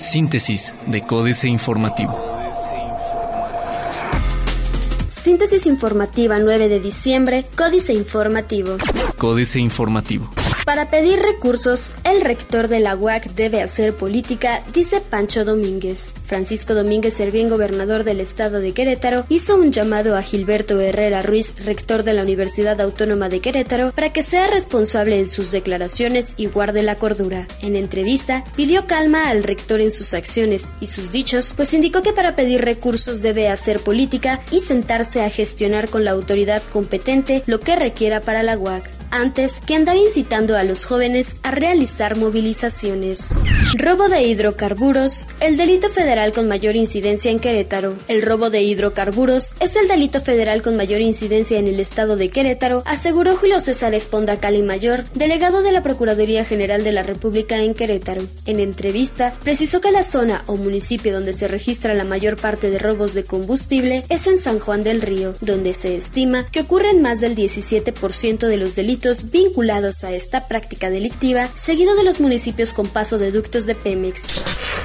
Síntesis de Códice Informativo. Síntesis informativa 9 de diciembre, Códice Informativo. Códice Informativo. Para pedir recursos, el rector de la UAC debe hacer política, dice Pancho Domínguez. Francisco Domínguez Servién, gobernador del estado de Querétaro, hizo un llamado a Gilberto Herrera Ruiz, rector de la Universidad Autónoma de Querétaro, para que sea responsable en sus declaraciones y guarde la cordura. En entrevista, pidió calma al rector en sus acciones y sus dichos, pues indicó que para pedir recursos debe hacer política y sentarse a gestionar con la autoridad competente lo que requiera para la UAC antes que andar incitando a los jóvenes a realizar movilizaciones. Robo de hidrocarburos, el delito federal con mayor incidencia en Querétaro. El robo de hidrocarburos es el delito federal con mayor incidencia en el estado de Querétaro, aseguró Julio César Esponda Cali Mayor, delegado de la Procuraduría General de la República en Querétaro. En entrevista, precisó que la zona o municipio donde se registra la mayor parte de robos de combustible es en San Juan del Río, donde se estima que ocurren más del 17% de los delitos vinculados a esta práctica delictiva, seguido de los municipios con paso de ductos de Pemex.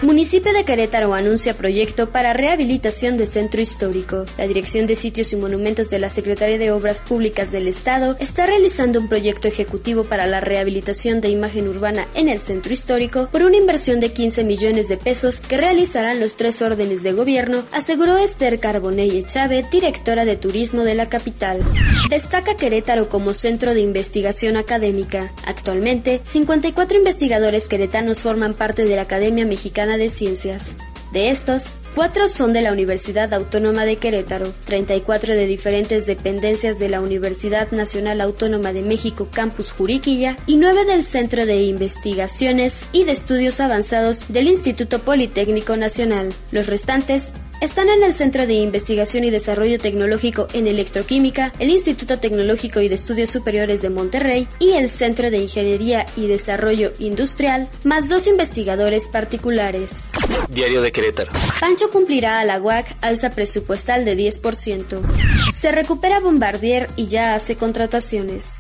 Municipio de Querétaro anuncia proyecto para rehabilitación de centro histórico. La Dirección de Sitios y Monumentos de la Secretaría de Obras Públicas del Estado está realizando un proyecto ejecutivo para la rehabilitación de imagen urbana en el centro histórico por una inversión de 15 millones de pesos que realizarán los tres órdenes de gobierno, aseguró Esther Carbonell Chávez, directora de turismo de la capital. Destaca Querétaro como centro de investigación académica. Actualmente, 54 investigadores queretanos forman parte de la Academia Mexicana de Ciencias. De estos, cuatro son de la Universidad Autónoma de Querétaro, 34 de diferentes dependencias de la Universidad Nacional Autónoma de México Campus Juriquilla y nueve del Centro de Investigaciones y de Estudios Avanzados del Instituto Politécnico Nacional. Los restantes están en el Centro de Investigación y Desarrollo Tecnológico en Electroquímica, el Instituto Tecnológico y de Estudios Superiores de Monterrey y el Centro de Ingeniería y Desarrollo Industrial, más dos investigadores particulares. Diario de Querétaro. Pancho cumplirá a la UAC alza presupuestal de 10%. Se recupera Bombardier y ya hace contrataciones.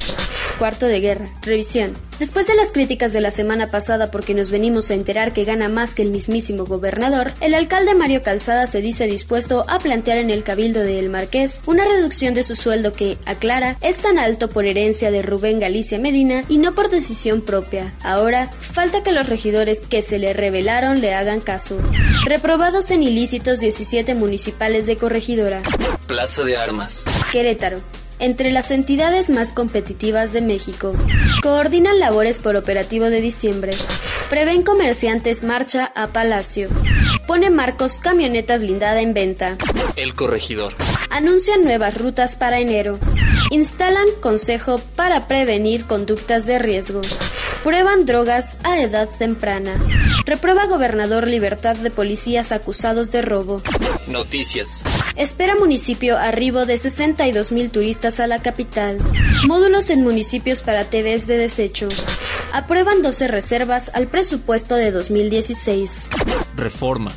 Cuarto de guerra. Revisión. Después de las críticas de la semana pasada porque nos venimos a enterar que gana más que el mismísimo gobernador, el alcalde Mario Calzada se dice dispuesto a plantear en el cabildo de El Marqués una reducción de su sueldo que, aclara, es tan alto por herencia de Rubén Galicia Medina y no por decisión propia. Ahora, falta que los regidores que se le revelaron le hagan caso. Reprobados en ilícitos 17 municipales de corregidora. Plaza de Armas. Querétaro entre las entidades más competitivas de México. Coordinan labores por operativo de diciembre. Prevén comerciantes marcha a Palacio. Pone Marcos camioneta blindada en venta. El corregidor. Anuncian nuevas rutas para enero. Instalan consejo para prevenir conductas de riesgo. Prueban drogas a edad temprana. Reprueba gobernador libertad de policías acusados de robo. Noticias. Espera municipio arribo de 62 mil turistas a la capital. Módulos en municipios para TVs de desecho. Aprueban 12 reservas al presupuesto de 2016. Reforma.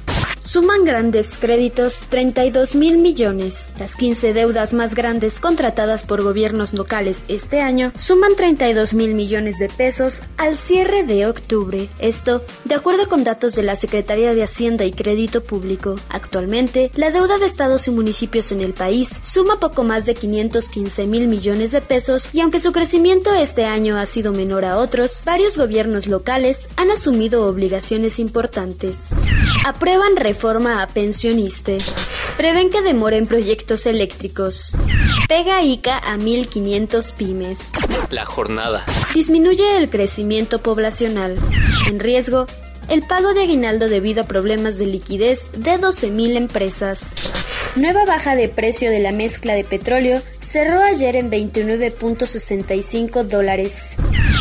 Suman grandes créditos 32 mil millones. Las 15 deudas más grandes contratadas por gobiernos locales este año suman 32 mil millones de pesos al cierre de octubre. Esto, de acuerdo con datos de la Secretaría de Hacienda y Crédito Público. Actualmente, la deuda de estados y municipios en el país suma poco más de 515 mil millones de pesos y aunque su crecimiento este año ha sido menor a otros, varios gobiernos locales han asumido obligaciones importantes. Aprueban reforma a pensioniste. Prevén que demoren proyectos eléctricos. Pega ICA a 1.500 pymes. La jornada. Disminuye el crecimiento poblacional. En riesgo, el pago de aguinaldo debido a problemas de liquidez de 12.000 empresas. Nueva baja de precio de la mezcla de petróleo cerró ayer en 29.65 dólares.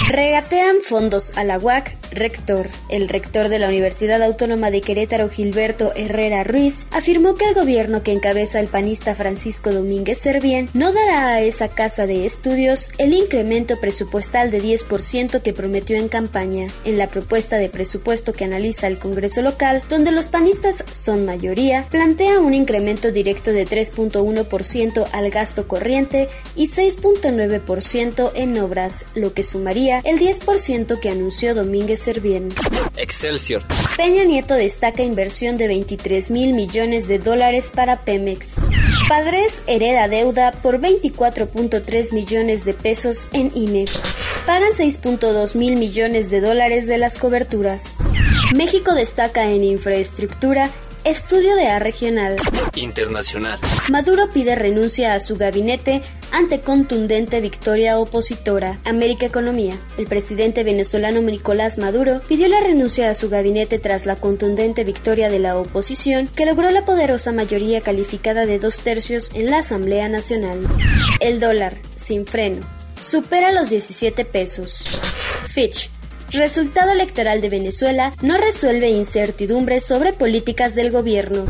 Regatean fondos a la UAC, rector. El rector de la Universidad Autónoma de Querétaro, Gilberto Herrera Ruiz, afirmó que el gobierno que encabeza el panista Francisco Domínguez Servién no dará a esa casa de estudios el incremento presupuestal de 10% que prometió en campaña. En la propuesta de presupuesto que analiza el Congreso local, donde los panistas son mayoría, plantea un incremento directo de 3.1% al gasto corriente y 6.9% en obras, lo que sumaría el 10% que anunció Domínguez bien. Excelsior. Peña Nieto destaca inversión de 23 mil millones de dólares para Pemex. Padres hereda deuda por 24.3 millones de pesos en INE. Pagan 6.2 mil millones de dólares de las coberturas. México destaca en infraestructura Estudio de A regional. Internacional. Maduro pide renuncia a su gabinete ante contundente victoria opositora. América Economía. El presidente venezolano Nicolás Maduro pidió la renuncia a su gabinete tras la contundente victoria de la oposición que logró la poderosa mayoría calificada de dos tercios en la Asamblea Nacional. El dólar, sin freno, supera los 17 pesos. Fitch Resultado electoral de Venezuela no resuelve incertidumbres sobre políticas del gobierno.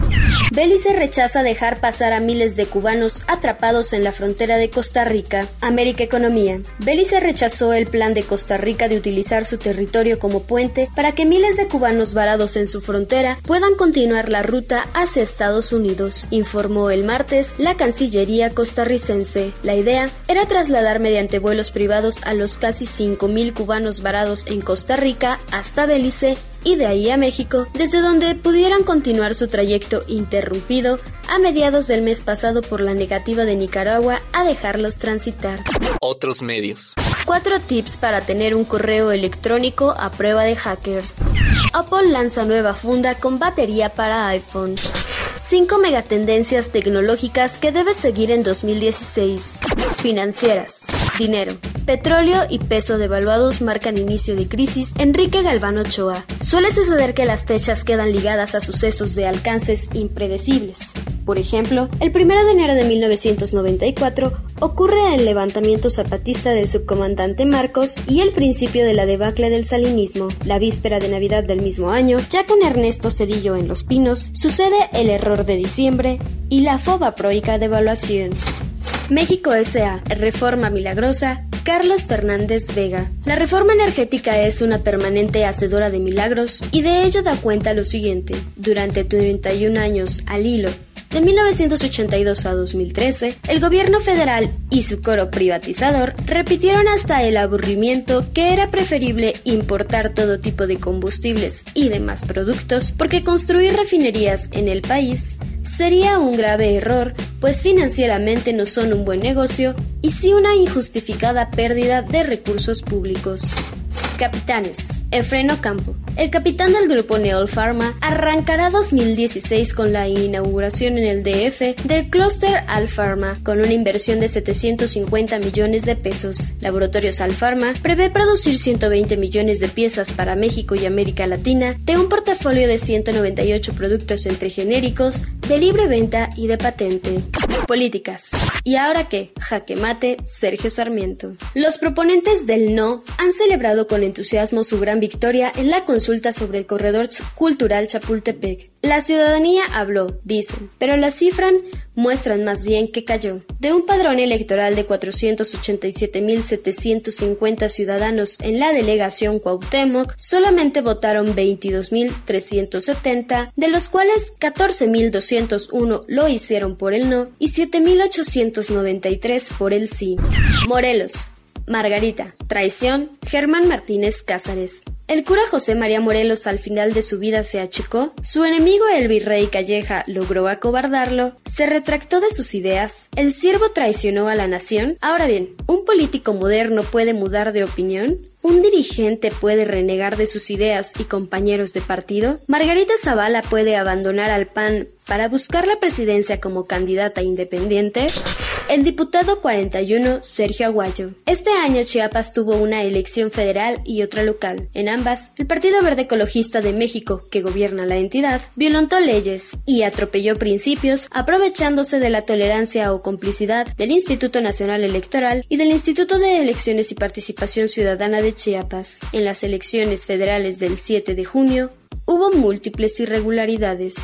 Belice rechaza dejar pasar a miles de cubanos atrapados en la frontera de Costa Rica. América Economía. Belice rechazó el plan de Costa Rica de utilizar su territorio como puente para que miles de cubanos varados en su frontera puedan continuar la ruta hacia Estados Unidos, informó el martes la Cancillería costarricense. La idea era trasladar mediante vuelos privados a los casi 5.000 cubanos varados en Costa Rica hasta Belice y de ahí a México, desde donde pudieran continuar su trayecto interrumpido a mediados del mes pasado por la negativa de Nicaragua a dejarlos transitar. Otros medios. Cuatro tips para tener un correo electrónico a prueba de hackers. Apple lanza nueva funda con batería para iPhone. 5 megatendencias tecnológicas que debes seguir en 2016. Financieras. Dinero. Petróleo y peso devaluados marcan inicio de crisis. Enrique Galván Ochoa. Suele suceder que las fechas quedan ligadas a sucesos de alcances impredecibles. Por ejemplo, el 1 de enero de 1994 ocurre el levantamiento zapatista del subcomandante Marcos y el principio de la debacle del salinismo. La víspera de Navidad del mismo año, ya con Ernesto Cedillo en Los Pinos, sucede el error de diciembre y la foba proica devaluación. México S.A. Reforma Milagrosa. Carlos Fernández Vega. La reforma energética es una permanente hacedora de milagros y de ello da cuenta lo siguiente. Durante 31 años al hilo, de 1982 a 2013, el gobierno federal y su coro privatizador repitieron hasta el aburrimiento que era preferible importar todo tipo de combustibles y demás productos porque construir refinerías en el país sería un grave error, pues financieramente no son un buen negocio y sí una injustificada pérdida de recursos públicos. Capitanes. Efreno Campo. El capitán del grupo Neol Pharma arrancará 2016 con la inauguración en el DF del clúster Alpharma con una inversión de 750 millones de pesos. Laboratorios Alpharma prevé producir 120 millones de piezas para México y América Latina de un portafolio de 198 productos entre genéricos, de libre venta y de patente. Políticas. ¿Y ahora qué? Jaque mate, Sergio Sarmiento. Los proponentes del no han celebrado con entusiasmo su gran victoria en la consulta sobre el corredor cultural Chapultepec. La ciudadanía habló, dicen, pero las cifras muestran más bien que cayó. De un padrón electoral de 487.750 ciudadanos en la delegación Cuauhtémoc, solamente votaron 22.370, de los cuales 14.201 lo hicieron por el no y 7.893 por el sí. Morelos, Margarita, traición, Germán Martínez Cázares. El cura José María Morelos al final de su vida se achicó, su enemigo el virrey Calleja logró acobardarlo, se retractó de sus ideas, el siervo traicionó a la nación. Ahora bien, ¿un político moderno puede mudar de opinión? ¿Un dirigente puede renegar de sus ideas y compañeros de partido? ¿Margarita Zavala puede abandonar al PAN para buscar la presidencia como candidata independiente? El diputado 41, Sergio Aguayo. Este año Chiapas tuvo una elección federal y otra local. En ambas, el Partido Verde Ecologista de México, que gobierna la entidad, violentó leyes y atropelló principios aprovechándose de la tolerancia o complicidad del Instituto Nacional Electoral y del Instituto de Elecciones y Participación Ciudadana de Chiapas. En las elecciones federales del 7 de junio, hubo múltiples irregularidades.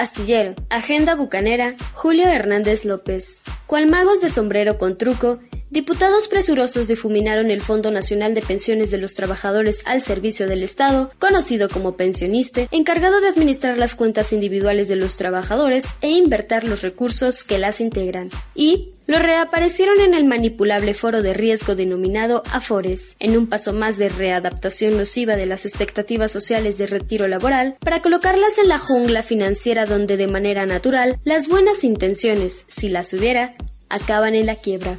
Astillero, Agenda Bucanera, Julio Hernández López. Cual magos de sombrero con truco, Diputados presurosos difuminaron el Fondo Nacional de Pensiones de los Trabajadores al Servicio del Estado, conocido como pensioniste, encargado de administrar las cuentas individuales de los trabajadores e invertir los recursos que las integran. Y lo reaparecieron en el manipulable foro de riesgo denominado Afores, en un paso más de readaptación nociva de las expectativas sociales de retiro laboral, para colocarlas en la jungla financiera donde de manera natural las buenas intenciones, si las hubiera, acaban en la quiebra.